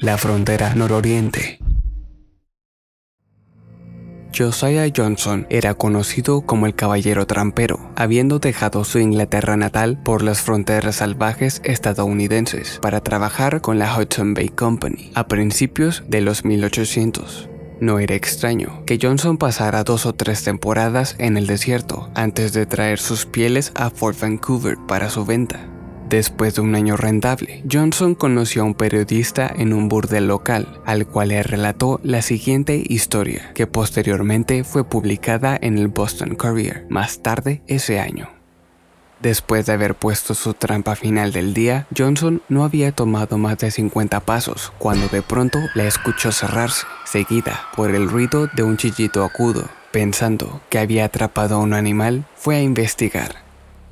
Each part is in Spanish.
la frontera nororiente. Josiah Johnson era conocido como el Caballero Trampero, habiendo dejado su Inglaterra natal por las fronteras salvajes estadounidenses para trabajar con la Hudson Bay Company a principios de los 1800. No era extraño que Johnson pasara dos o tres temporadas en el desierto antes de traer sus pieles a Fort Vancouver para su venta. Después de un año rentable, Johnson conoció a un periodista en un burdel local, al cual le relató la siguiente historia, que posteriormente fue publicada en el Boston Courier más tarde ese año. Después de haber puesto su trampa final del día, Johnson no había tomado más de 50 pasos cuando de pronto la escuchó cerrarse, seguida por el ruido de un chillito agudo. Pensando que había atrapado a un animal, fue a investigar.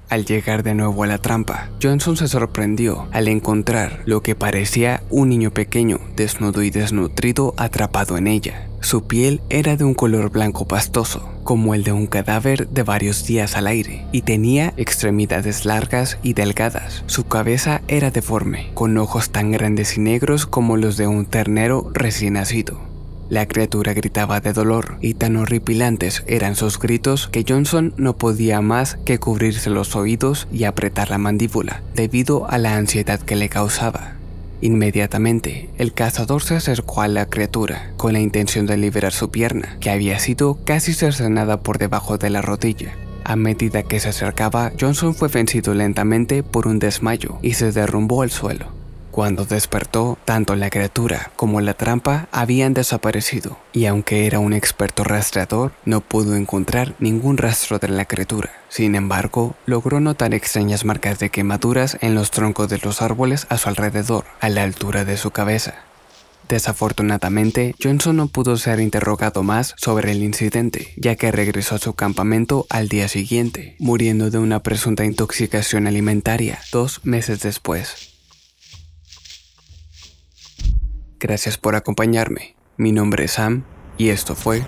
Al llegar de nuevo a la trampa, Johnson se sorprendió al encontrar lo que parecía un niño pequeño, desnudo y desnutrido, atrapado en ella. Su piel era de un color blanco pastoso, como el de un cadáver de varios días al aire, y tenía extremidades largas y delgadas. Su cabeza era deforme, con ojos tan grandes y negros como los de un ternero recién nacido. La criatura gritaba de dolor y tan horripilantes eran sus gritos que Johnson no podía más que cubrirse los oídos y apretar la mandíbula debido a la ansiedad que le causaba. Inmediatamente, el cazador se acercó a la criatura con la intención de liberar su pierna, que había sido casi cercenada por debajo de la rodilla. A medida que se acercaba, Johnson fue vencido lentamente por un desmayo y se derrumbó al suelo. Cuando despertó, tanto la criatura como la trampa habían desaparecido, y aunque era un experto rastreador, no pudo encontrar ningún rastro de la criatura. Sin embargo, logró notar extrañas marcas de quemaduras en los troncos de los árboles a su alrededor, a la altura de su cabeza. Desafortunadamente, Johnson no pudo ser interrogado más sobre el incidente, ya que regresó a su campamento al día siguiente, muriendo de una presunta intoxicación alimentaria dos meses después. Gracias por acompañarme. Mi nombre es Sam y esto fue